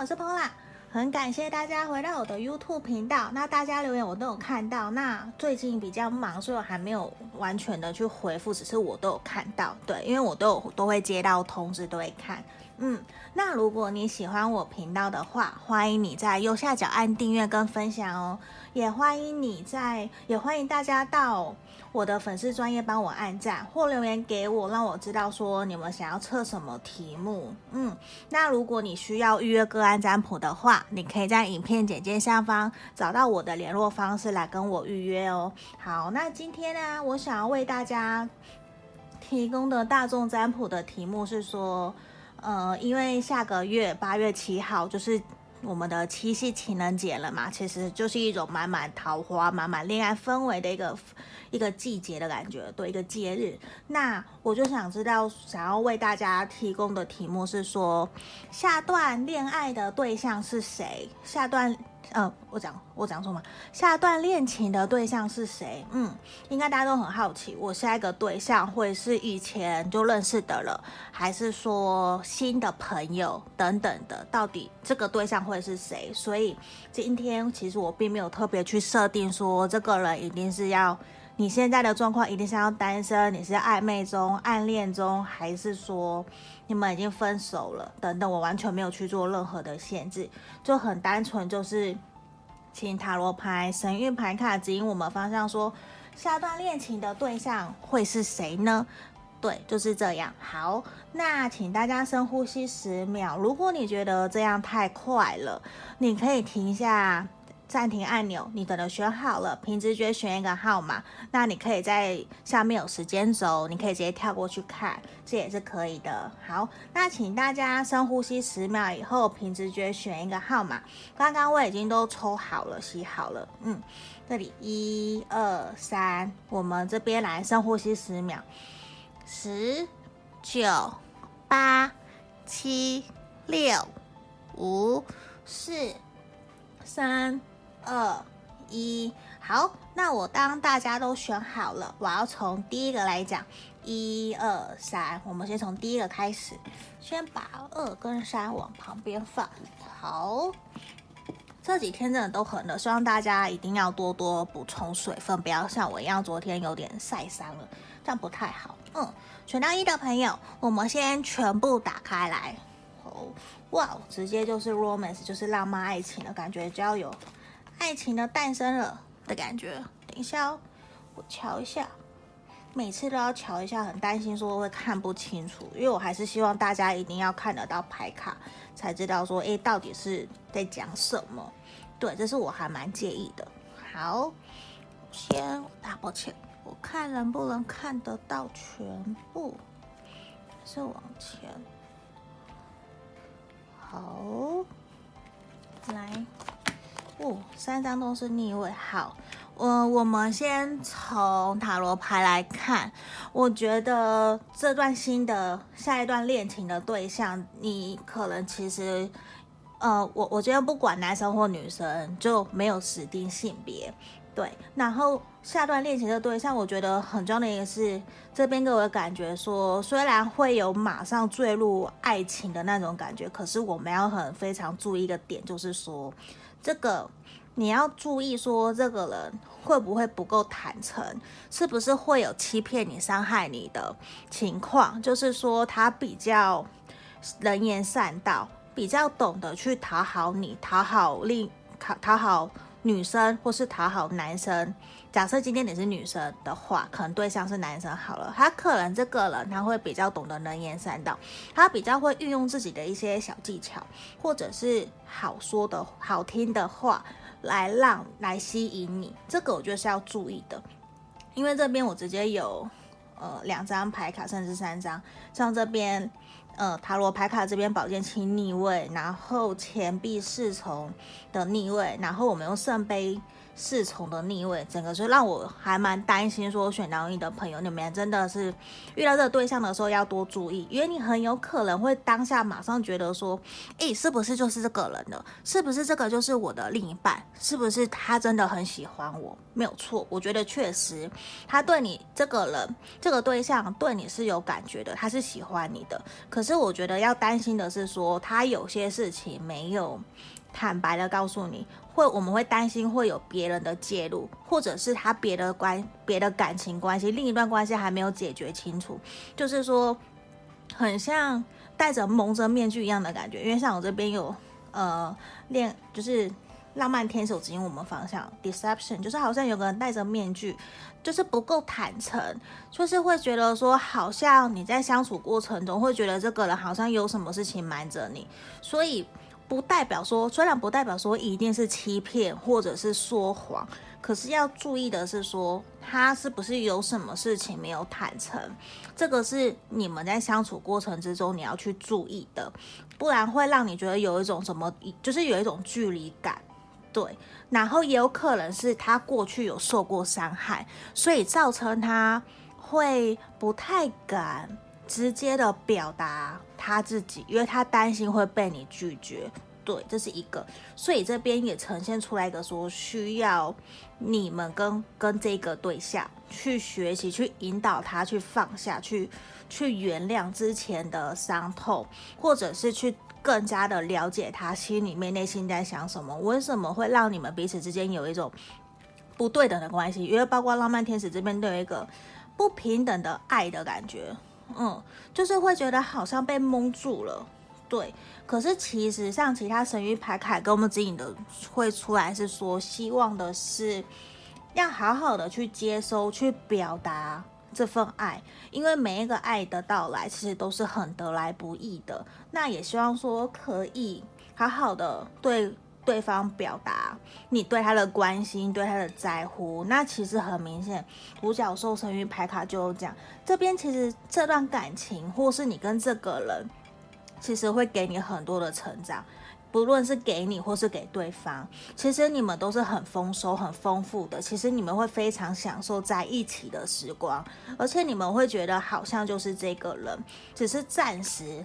我是 Pola，很感谢大家回到我的 YouTube 频道。那大家留言我都有看到，那最近比较忙，所以我还没有完全的去回复，只是我都有看到。对，因为我都有都会接到通知，都会看。嗯，那如果你喜欢我频道的话，欢迎你在右下角按订阅跟分享哦。也欢迎你在，也欢迎大家到我的粉丝专业帮我按赞或留言给我，让我知道说你们想要测什么题目。嗯，那如果你需要预约个案占卜的话，你可以在影片简介下方找到我的联络方式来跟我预约哦。好，那今天呢，我想要为大家提供的大众占卜的题目是说。呃，因为下个月八月七号就是我们的七夕情人节了嘛，其实就是一种满满桃花、满满恋爱氛围的一个一个季节的感觉，对，一个节日。那我就想知道，想要为大家提供的题目是说，下段恋爱的对象是谁？下段。嗯，我讲我讲什么？下段恋情的对象是谁？嗯，应该大家都很好奇，我下一个对象会是以前就认识的了，还是说新的朋友等等的？到底这个对象会是谁？所以今天其实我并没有特别去设定说这个人一定是要你现在的状况一定是要单身，你是暧昧中、暗恋中，还是说？你们已经分手了，等等，我完全没有去做任何的限制，就很单纯，就是请塔罗牌、神諭牌卡指引我们方向说，说下段恋情的对象会是谁呢？对，就是这样。好，那请大家深呼吸十秒。如果你觉得这样太快了，你可以停下。暂停按钮，你可能选好了，凭直觉选一个号码，那你可以在下面有时间轴，你可以直接跳过去看，这也是可以的。好，那请大家深呼吸十秒以后，凭直觉选一个号码。刚刚我已经都抽好了，洗好了，嗯，这里一二三，我们这边来深呼吸十秒，十九八七六五四三。二一，好，那我当大家都选好了，我要从第一个来讲，一二三，我们先从第一个开始，先把二跟三往旁边放。好，这几天真的都很热，希望大家一定要多多补充水分，不要像我一样昨天有点晒伤了，这样不太好。嗯，选到一的朋友，我们先全部打开来。哦，哇，直接就是 romance，就是浪漫爱情的感觉，只要有。爱情的诞生了的感觉。等一下哦，我瞧一下，每次都要瞧一下，很担心说会看不清楚，因为我还是希望大家一定要看得到牌卡，才知道说，诶，到底是在讲什么。对，这是我还蛮介意的。好，先大抱歉，我看能不能看得到全部，是往前。好，来。哦，三张都是逆位。好，我、我们先从塔罗牌来看。我觉得这段新的下一段恋情的对象，你可能其实，呃，我我觉得不管男生或女生，就没有指定性别。对，然后下段恋情的对象，我觉得很重要的一个是，这边给我的感觉说，虽然会有马上坠入爱情的那种感觉，可是我们要很非常注意一个点，就是说。这个你要注意，说这个人会不会不够坦诚，是不是会有欺骗你、伤害你的情况？就是说他比较人言善道，比较懂得去讨好你、讨好另讨讨好女生或是讨好男生。假设今天你是女生的话，可能对象是男生好了，他可能这个人他会比较懂得能言善道，他比较会运用自己的一些小技巧，或者是好说的好听的话来让来吸引你，这个我觉得是要注意的，因为这边我直接有呃两张牌卡，甚至三张，像这边呃塔罗牌卡这边宝剑七逆位，然后钱币侍从的逆位，然后我们用圣杯。侍从的逆位，整个就让我还蛮担心。说选到你的朋友，你们真的是遇到这个对象的时候要多注意，因为你很有可能会当下马上觉得说，诶，是不是就是这个人了？是不是这个就是我的另一半？是不是他真的很喜欢我？没有错，我觉得确实他对你这个人这个对象对你是有感觉的，他是喜欢你的。可是我觉得要担心的是说，他有些事情没有坦白的告诉你，会我们会担心会有别人的介入，或者是他别的关别的感情关系，另一段关系还没有解决清楚，就是说很像戴着蒙着面具一样的感觉。因为像我这边有呃练，就是。浪漫天使指引我们方向，deception 就是好像有个人戴着面具，就是不够坦诚，就是会觉得说，好像你在相处过程中会觉得这个人好像有什么事情瞒着你，所以不代表说，虽然不代表说一定是欺骗或者是说谎，可是要注意的是说，他是不是有什么事情没有坦诚，这个是你们在相处过程之中你要去注意的，不然会让你觉得有一种什么，就是有一种距离感。对，然后也有可能是他过去有受过伤害，所以造成他会不太敢直接的表达他自己，因为他担心会被你拒绝。对，这是一个，所以这边也呈现出来一个说需要你们跟跟这个对象去学习，去引导他去放下去，去原谅之前的伤痛，或者是去。更加的了解他心里面内心在想什么，为什么会让你们彼此之间有一种不对等的关系？因为包括浪漫天使这边都有一个不平等的爱的感觉，嗯，就是会觉得好像被蒙住了，对。可是其实像其他神諭牌卡给我们指引的会出来是说，希望的是要好好的去接收、去表达。这份爱，因为每一个爱的到来，其实都是很得来不易的。那也希望说可以好好的对对方表达你对他的关心，对他的在乎。那其实很明显，独角兽神諭牌卡就讲，这边其实这段感情，或是你跟这个人，其实会给你很多的成长。不论是给你或是给对方，其实你们都是很丰收、很丰富的。其实你们会非常享受在一起的时光，而且你们会觉得好像就是这个人，只是暂时、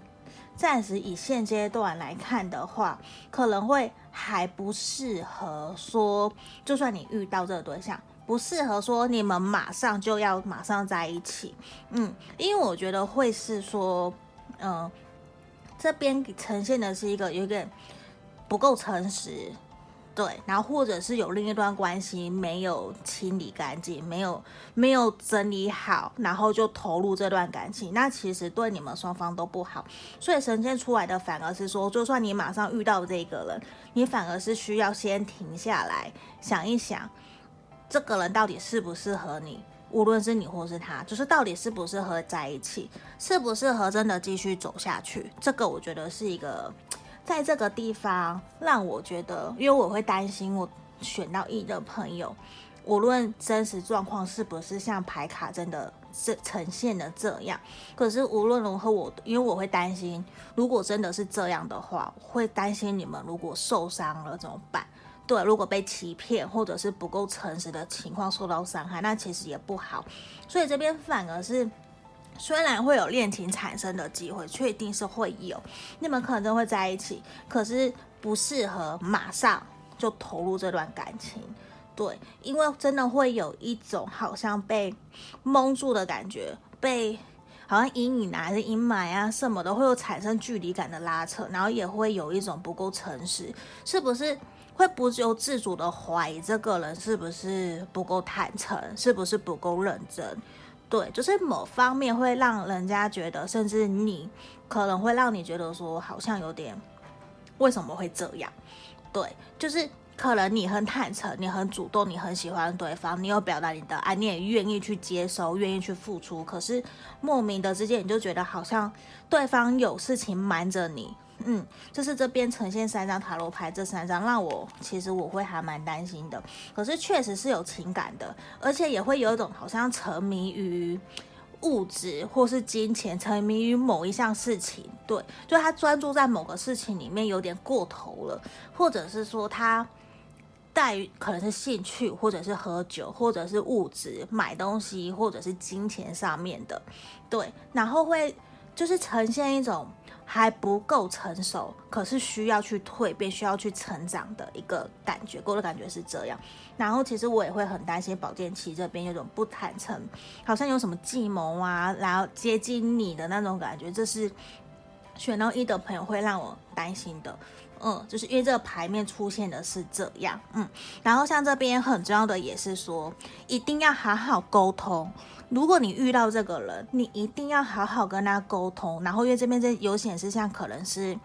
暂时以现阶段来看的话，可能会还不适合说。就算你遇到这个对象，不适合说你们马上就要马上在一起。嗯，因为我觉得会是说，嗯、这边呈现的是一个有点。不够诚实，对，然后或者是有另一段关系没有清理干净，没有没有整理好，然后就投入这段感情，那其实对你们双方都不好。所以呈现出来的反而是说，就算你马上遇到这个人，你反而是需要先停下来想一想，这个人到底适不适合你，无论是你或是他，就是到底适不适合在一起，适不适合真的继续走下去，这个我觉得是一个。在这个地方，让我觉得，因为我会担心，我选到一的朋友，无论真实状况是不是像牌卡真的是呈现的这样，可是无论如何，我因为我会担心，如果真的是这样的话，会担心你们如果受伤了怎么办？对，如果被欺骗或者是不够诚实的情况受到伤害，那其实也不好。所以这边反而是。虽然会有恋情产生的机会，确定是会有，你们可能都会在一起，可是不适合马上就投入这段感情，对，因为真的会有一种好像被蒙住的感觉，被好像阴影啊，还是阴霾啊什么的，会有产生距离感的拉扯，然后也会有一种不够诚实，是不是会不由自主的怀疑这个人是不是不够坦诚，是不是不够认真？对，就是某方面会让人家觉得，甚至你可能会让你觉得说，好像有点为什么会这样？对，就是可能你很坦诚，你很主动，你很喜欢对方，你有表达你的爱，你也愿意去接收，愿意去付出，可是莫名的之间，你就觉得好像对方有事情瞒着你。嗯，就是这边呈现三张塔罗牌，这三张让我其实我会还蛮担心的。可是确实是有情感的，而且也会有一种好像沉迷于物质或是金钱，沉迷于某一项事情。对，就他专注在某个事情里面有点过头了，或者是说他带可能是兴趣，或者是喝酒，或者是物质买东西，或者是金钱上面的。对，然后会就是呈现一种。还不够成熟，可是需要去蜕变，需要去成长的一个感觉，给我的感觉是这样。然后其实我也会很担心保健期这边有种不坦诚，好像有什么计谋啊，然后接近你的那种感觉，这是选到一的朋友会让我担心的。嗯，就是因为这个牌面出现的是这样，嗯，然后像这边很重要的也是说，一定要好好沟通。如果你遇到这个人，你一定要好好跟他沟通。然后因为这边这有显示像可能是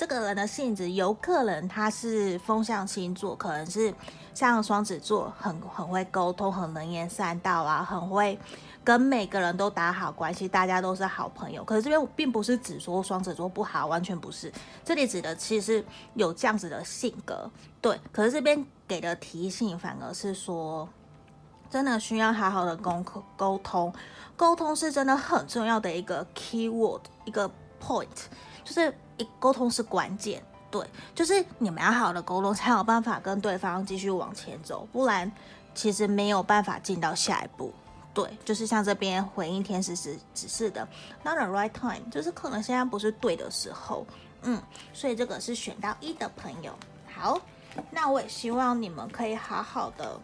这个人的性质，有可能他是风象星座，可能是像双子座，很很会沟通，很能言善道啊，很会。跟每个人都打好关系，大家都是好朋友。可是这边并不是指说双子座不好，完全不是。这里指的其实有这样子的性格，对。可是这边给的提醒反而是说，真的需要好好的沟沟通，沟通是真的很重要的一个 key word，一个 point，就是一沟通是关键，对，就是你们要好好的沟通，才有办法跟对方继续往前走，不然其实没有办法进到下一步。对，就是像这边回应天使是指示的，not the right time，就是可能现在不是对的时候，嗯，所以这个是选到一的朋友。好，那我也希望你们可以好好的，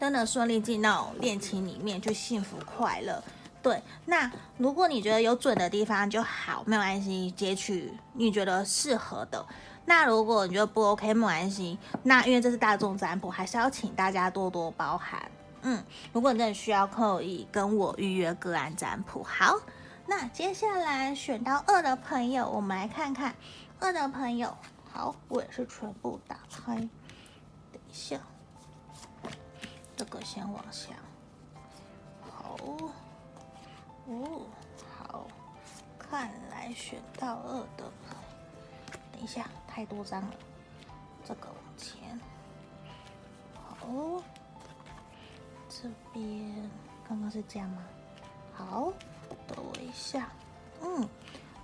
真的顺利进到恋情里面，就幸福快乐。对，那如果你觉得有准的地方就好，没有关系，截取你觉得适合的。那如果你觉得不 OK，没关系，那因为这是大众占卜，还是要请大家多多包涵。嗯，如果你真的需要，可以跟我预约个案占卜。好，那接下来选到二的朋友，我们来看看二的朋友。好，我也是全部打开。等一下，这个先往下。好，哦，好，看来选到二的。等一下，太多张了，这个往前。好。这边刚刚是这样吗？好，等我一下。嗯，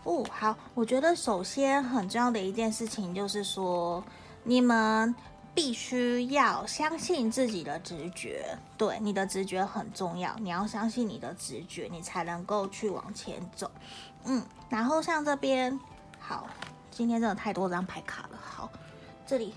哦，好。我觉得首先很重要的一件事情就是说，你们必须要相信自己的直觉。对，你的直觉很重要，你要相信你的直觉，你才能够去往前走。嗯，然后像这边，好，今天真的太多张牌卡了。好，这里。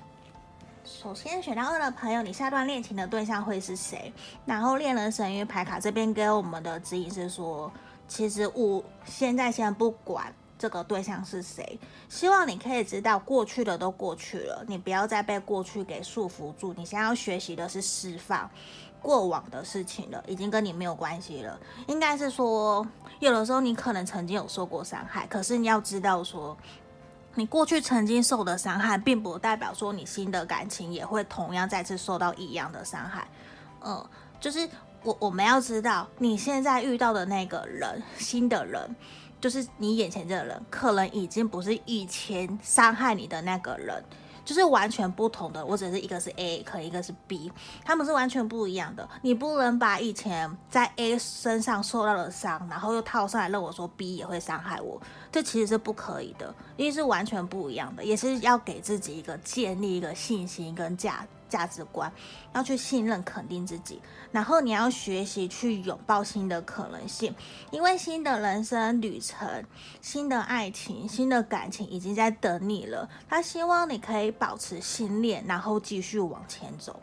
首先选到二的朋友，你下段恋情的对象会是谁？然后恋人神諭牌卡这边给我们的指引是说，其实我现在先不管这个对象是谁，希望你可以知道过去的都过去了，你不要再被过去给束缚住。你想要学习的是释放过往的事情了，已经跟你没有关系了。应该是说，有的时候你可能曾经有受过伤害，可是你要知道说。你过去曾经受的伤害，并不代表说你新的感情也会同样再次受到一样的伤害。嗯，就是我我们要知道，你现在遇到的那个人，新的人，就是你眼前这个人，可能已经不是以前伤害你的那个人。就是完全不同的，我只是一个是 A，可能一个是 B，他们是完全不一样的。你不能把以前在 A 身上受到的伤，然后又套上来，认为说 B 也会伤害我，这其实是不可以的，因为是完全不一样的，也是要给自己一个建立一个信心跟价价值观，要去信任、肯定自己，然后你要学习去拥抱新的可能性，因为新的人生旅程、新的爱情、新的感情已经在等你了。他希望你可以保持信念，然后继续往前走。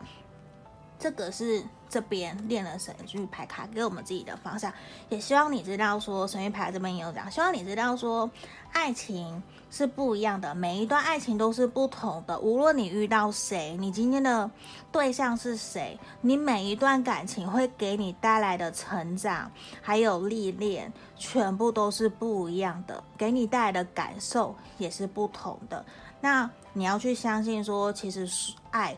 这个是这边恋人神諭牌卡给我们自己的方向，也希望你知道说神域牌这边也有讲，希望你知道说爱情是不一样的，每一段爱情都是不同的。无论你遇到谁，你今天的对象是谁，你每一段感情会给你带来的成长还有历练，全部都是不一样的，给你带来的感受也是不同的。那你要去相信说，其实是爱。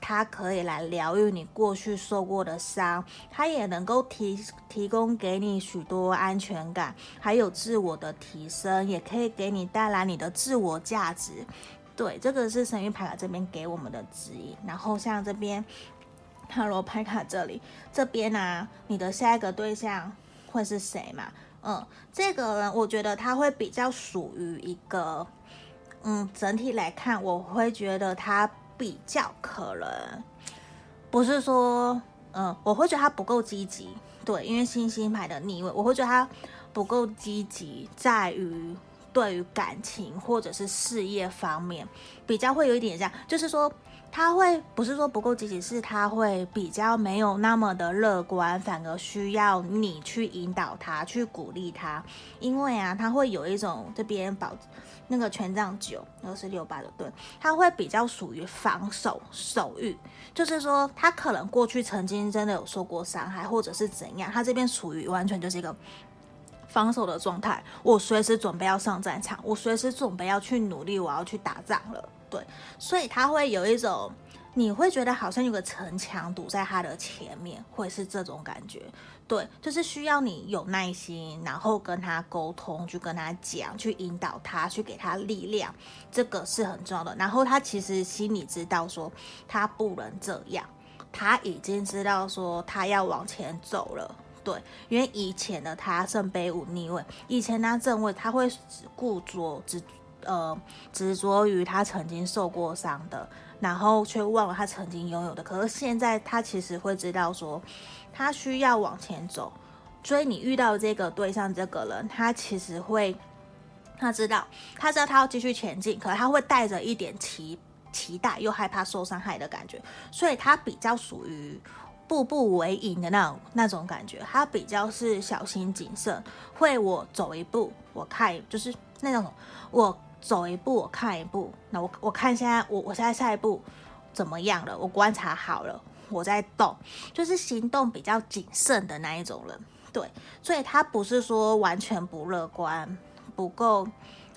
它可以来疗愈你过去受过的伤，它也能够提提供给你许多安全感，还有自我的提升，也可以给你带来你的自我价值。对，这个是神諭牌卡这边给我们的指引。然后像这边塔罗牌卡这里，这边呢、你的下一个对象会是谁嘛？嗯，这个人我觉得他会比较属于一个，嗯，整体来看，我会觉得他。比较可能。不是说，嗯，我会觉得他不够积极，对，因为星星牌的逆位，我会觉得他不够积极，在于对于感情或者是事业方面，比较会有一点这样，就是说他会不是说不够积极，是他会比较没有那么的乐观，反而需要你去引导他，去鼓励他，因为啊，他会有一种这边保那个权杖九，二四六八的对，他会比较属于防守守御，就是说他可能过去曾经真的有受过伤害，或者是怎样，他这边属于完全就是一个。防守的状态，我随时准备要上战场，我随时准备要去努力，我要去打仗了。对，所以他会有一种，你会觉得好像有个城墙堵在他的前面，会是这种感觉。对，就是需要你有耐心，然后跟他沟通，去跟他讲，去引导他，去给他力量，这个是很重要的。然后他其实心里知道说，他不能这样，他已经知道说，他要往前走了。对，因为以前的他圣杯五逆位，以前他正位他会固着执呃执着于他曾经受过伤的，然后却忘了他曾经拥有的。可是现在他其实会知道说，他需要往前走，所以你遇到这个对象这个人，他其实会他知道他知道他要继续前进，可是他会带着一点期期待又害怕受伤害的感觉，所以他比较属于。步步为营的那种那种感觉，他比较是小心谨慎，会我走一步，我看就是那种我走一步，我看一步。那我我看现在我我现在下一步怎么样了？我观察好了，我在动，就是行动比较谨慎的那一种人。对，所以他不是说完全不乐观，不够。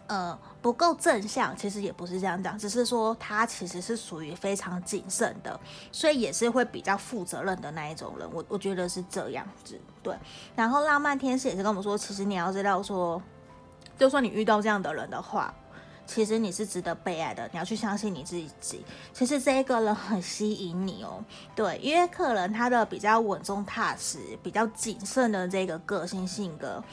呃，不够正向，其实也不是这样讲，只是说他其实是属于非常谨慎的，所以也是会比较负责任的那一种人。我我觉得是这样子，对。然后浪漫天使也是跟我们说，其实你要知道说，就算你遇到这样的人的话，其实你是值得被爱的，你要去相信你自己。其实这一个人很吸引你哦，对，因为可能他的比较稳重踏实、比较谨慎的这个个性性格。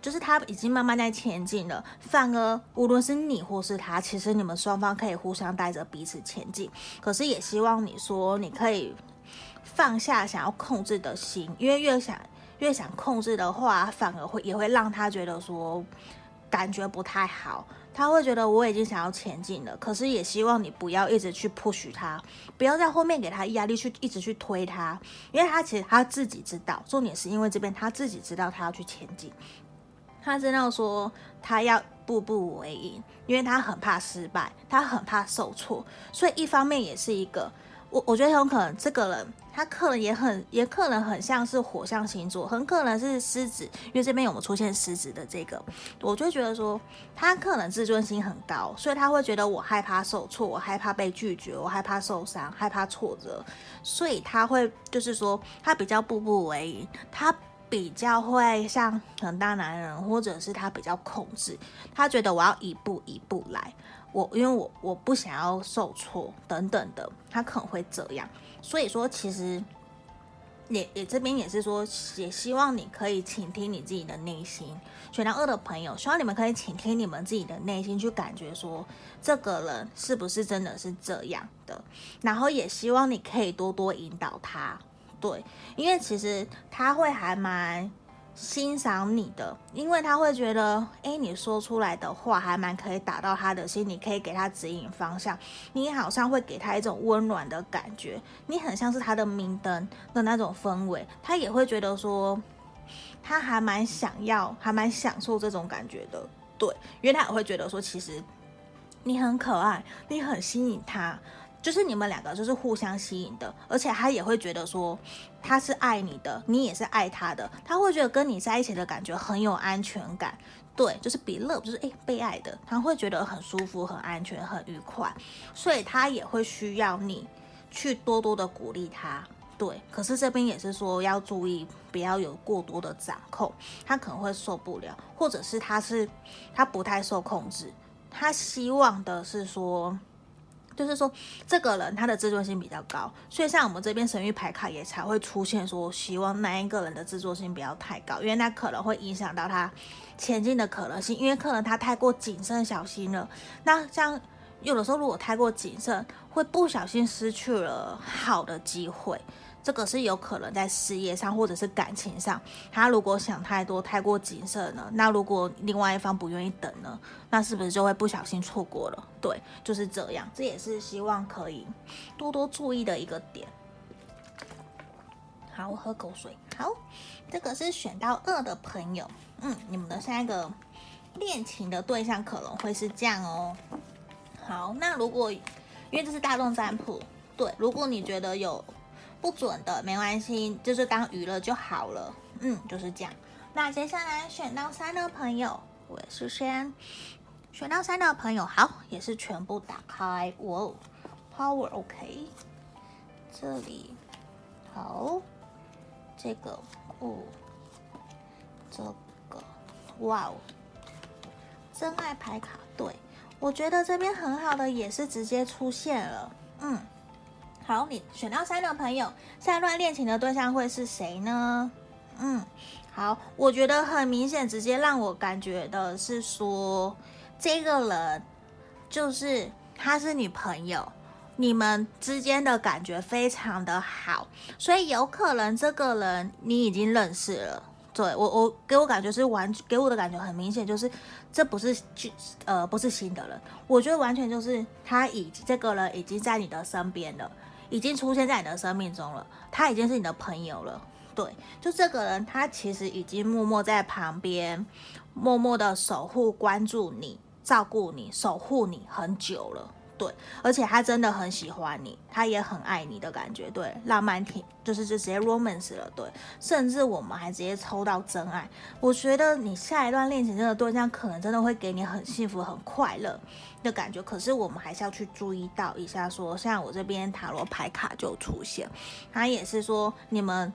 就是他已经慢慢在前进了，反而无论是你或是他，其实你们双方可以互相带着彼此前进。可是也希望你说，你可以放下想要控制的心，因为越想越想控制的话，反而会也会让他觉得说感觉不太好。他会觉得我已经想要前进了，可是也希望你不要一直去 push 他，不要在后面给他压力去一直去推他，因为他其实他自己知道，重点是因为这边他自己知道他要去前进。他知道说他要步步为营，因为他很怕失败，他很怕受挫，所以一方面也是一个我我觉得很可能这个人他可能也很也可能很像是火象星座，很可能是狮子，因为这边有没有出现狮子的这个，我就觉得说他可能自尊心很高，所以他会觉得我害怕受挫，我害怕被拒绝，我害怕受伤，害怕挫折，所以他会就是说他比较步步为营，他。比较会像很大男人，或者是他比较控制，他觉得我要一步一步来，我因为我我不想要受挫等等的，他可能会这样。所以说，其实也也这边也是说，也希望你可以倾听你自己的内心。选到二的朋友，希望你们可以倾听你们自己的内心，去感觉说这个人是不是真的是这样的，然后也希望你可以多多引导他。对，因为其实他会还蛮欣赏你的，因为他会觉得，哎，你说出来的话还蛮可以打到他的心，你可以给他指引方向，你好像会给他一种温暖的感觉，你很像是他的明灯的那种氛围，他也会觉得说，他还蛮想要，还蛮享受这种感觉的，对，因为他也会觉得说，其实你很可爱，你很吸引他。就是你们两个就是互相吸引的，而且他也会觉得说他是爱你的，你也是爱他的，他会觉得跟你在一起的感觉很有安全感，对，就是比乐就是诶被爱的，他会觉得很舒服、很安全、很愉快，所以他也会需要你去多多的鼓励他，对。可是这边也是说要注意，不要有过多的掌控，他可能会受不了，或者是他是他不太受控制，他希望的是说。就是说，这个人他的自尊心比较高，所以像我们这边神域牌卡也才会出现说，希望那一个人的自尊心不要太高，因为那可能会影响到他前进的可能性，因为可能他太过谨慎小心了。那像有的时候如果太过谨慎，会不小心失去了好的机会。这个是有可能在事业上或者是感情上，他如果想太多、太过谨慎了，那如果另外一方不愿意等呢，那是不是就会不小心错过了？对，就是这样。这也是希望可以多多注意的一个点。好，我喝口水。好，这个是选到二的朋友，嗯，你们的下一个恋情的对象可能会是这样哦。好，那如果因为这是大众占卜，对，如果你觉得有不准的，没关系，就是当娱乐就好了。嗯，就是这样。那接下来选到三的朋友，我也是先选到三的朋友，好，也是全部打开。哇哦，Power OK，这里好，这个哦，这个哇哦，真爱牌卡，对。我觉得这边很好的也是直接出现了，嗯，好，你选到三的朋友，下一段恋情的对象会是谁呢？嗯，好，我觉得很明显，直接让我感觉的是说，这个人就是他是女朋友，你们之间的感觉非常的好，所以有可能这个人你已经认识了。对我，我给我感觉是完，给我的感觉很明显，就是这不是呃不是新的人，我觉得完全就是他已这个人已经在你的身边了，已经出现在你的生命中了，他已经是你的朋友了。对，就这个人，他其实已经默默在旁边，默默的守护、关注你、照顾你、守护你很久了。对，而且他真的很喜欢你，他也很爱你的感觉，对，浪漫挺就是就直接 romance 了，对，甚至我们还直接抽到真爱。我觉得你下一段恋情这个对象可能真的会给你很幸福、很快乐的感觉，可是我们还是要去注意到一下说，说像我这边塔罗牌卡就出现，他也是说你们，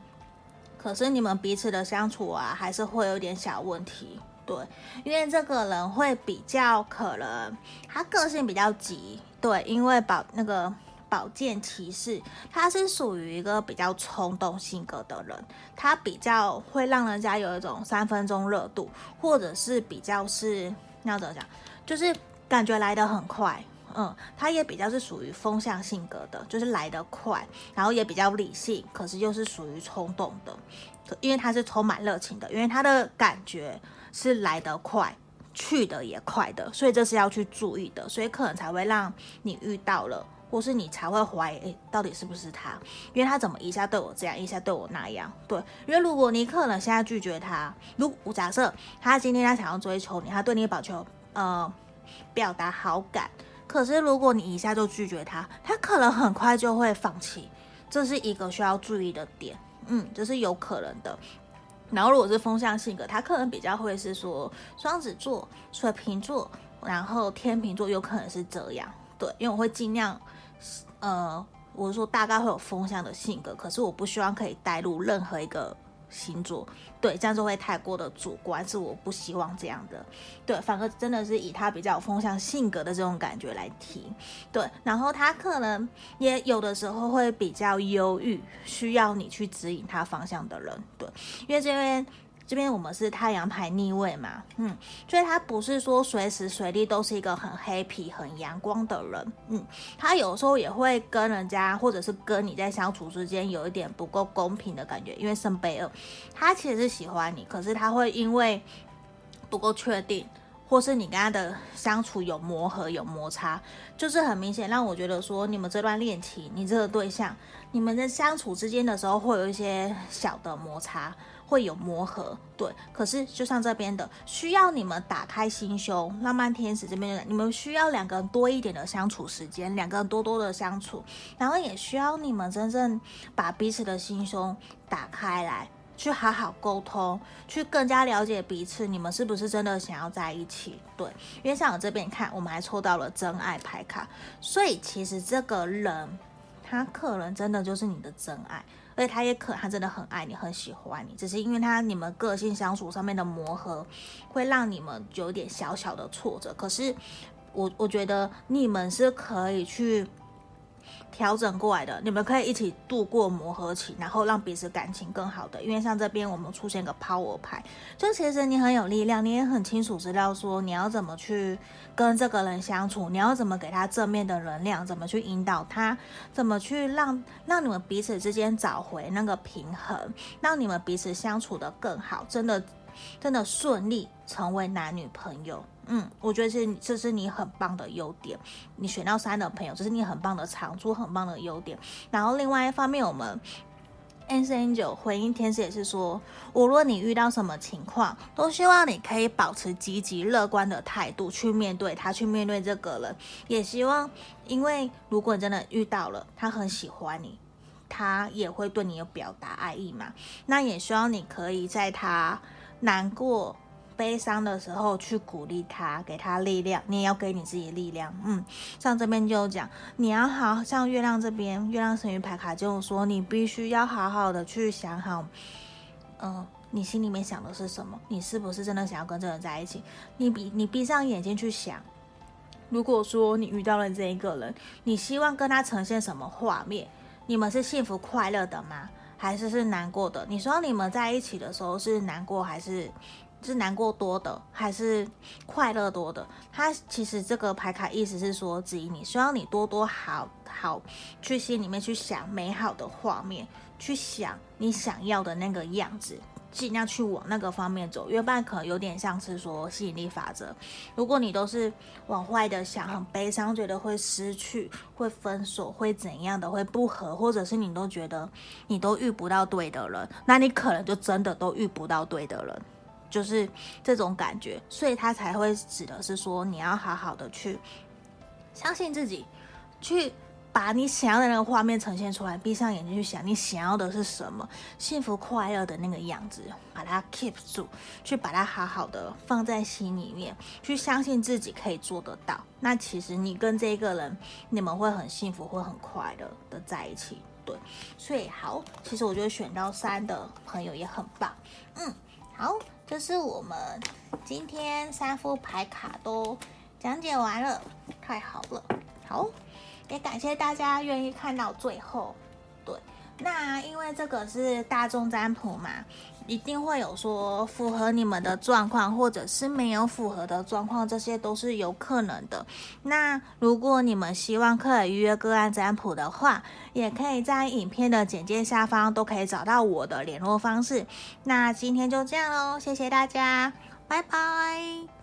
可是你们彼此的相处啊，还是会有点小问题。对，因为这个人会比较可能，他个性比较急。对，因为宝那个宝剑骑士，他是属于一个比较冲动性格的人，他比较会让人家有一种三分钟热度，或者是比较是那怎么讲，就是感觉来得很快。嗯，他也比较是属于风象性格的，就是来得快，然后也比较理性，可是又是属于冲动的，因为他是充满热情的，因为他的感觉。是来得快，去的也快的，所以这是要去注意的，所以可能才会让你遇到了，或是你才会怀疑，到底是不是他？因为他怎么一下对我这样，一下对我那样？对，因为如果你可能现在拒绝他，如果假设他今天他想要追求你，他对你保求呃表达好感，可是如果你一下就拒绝他，他可能很快就会放弃，这是一个需要注意的点，嗯，这是有可能的。然后，如果是风象性格，他可能比较会是说双子座、水瓶座，然后天秤座有可能是这样。对，因为我会尽量，呃，我说大概会有风象的性格，可是我不希望可以带入任何一个。星座，对，这样就会太过的主观，是我不希望这样的。对，反而真的是以他比较有风向性格的这种感觉来提。对，然后他可能也有的时候会比较忧郁，需要你去指引他方向的人。对，因为这边。这边我们是太阳牌逆位嘛，嗯，所以他不是说随时随地都是一个很 happy、很阳光的人，嗯，他有时候也会跟人家或者是跟你在相处之间有一点不够公平的感觉，因为圣杯二，他其实是喜欢你，可是他会因为不够确定，或是你跟他的相处有磨合、有摩擦，就是很明显让我觉得说你们这段恋情，你这个对象，你们在相处之间的时候会有一些小的摩擦。会有磨合，对。可是就像这边的，需要你们打开心胸。浪漫天使这边的，你们需要两个人多一点的相处时间，两个人多多的相处，然后也需要你们真正把彼此的心胸打开来，去好好沟通，去更加了解彼此。你们是不是真的想要在一起？对，因为像我这边看，我们还抽到了真爱牌卡，所以其实这个人他可能真的就是你的真爱。所以他也可他真的很爱你，很喜欢你，只是因为他你们个性相处上面的磨合，会让你们有点小小的挫折。可是我我觉得你们是可以去调整过来的，你们可以一起度过磨合期，然后让彼此感情更好的。因为像这边我们出现个 power 牌，就其实你很有力量，你也很清楚知道说你要怎么去跟这个人相处，你要怎么给他正面的能量，怎么去引导他，怎么去让让你们彼此之间找回那个平衡，让你们彼此相处得更好，真的真的顺利成为男女朋友。嗯，我觉得是这是你很棒的优点，你选到三的朋友，这是你很棒的长处，很棒的优点。然后另外一方面，我们 Ace Angel 回应天使也是说，无论你遇到什么情况，都希望你可以保持积极乐观的态度去面对他，去面对这个人。也希望，因为如果你真的遇到了，他很喜欢你，他也会对你有表达爱意嘛。那也希望你可以在他难过。悲伤的时候去鼓励他，给他力量。你也要给你自己力量。嗯，像这边就讲，你要好像月亮这边，月亮神諭牌卡就说，你必须要好好的去想好，嗯、你心里面想的是什么？你是不是真的想要跟这个人在一起？你闭你闭上眼睛去想，如果说你遇到了这一个人，你希望跟他呈现什么画面？你们是幸福快乐的吗？还是是难过的？你说你们在一起的时候是难过还是？是难过多的还是快乐多的？他其实这个牌卡意思是说，指引你，希望你多多好好去心里面去想美好的画面，去想你想要的那个样子，尽量去往那个方面走。因为不然可能有点像是说吸引力法则，如果你都是往坏的想，很悲伤，觉得会失去、会分手、会怎样的、会不合，或者是你都觉得你都遇不到对的人，那你可能就真的都遇不到对的人。就是这种感觉，所以他才会指的是说，你要好好的去相信自己，去把你想要的那个画面呈现出来。闭上眼睛去想，你想要的是什么？幸福快乐的那个样子，把它 keep 住，去把它好好的放在心里面，去相信自己可以做得到。那其实你跟这个人，你们会很幸福，会很快乐的在一起。对，所以好，其实我觉得选到三的朋友也很棒。嗯，好。这是我们今天三副牌卡都讲解完了，太好了，好，也感谢大家愿意看到最后。对，那因为这个是大众占卜嘛。一定会有说符合你们的状况，或者是没有符合的状况，这些都是有可能的。那如果你们希望可以预约个案占卜的话，也可以在影片的简介下方都可以找到我的联络方式。那今天就这样喽，谢谢大家，拜拜。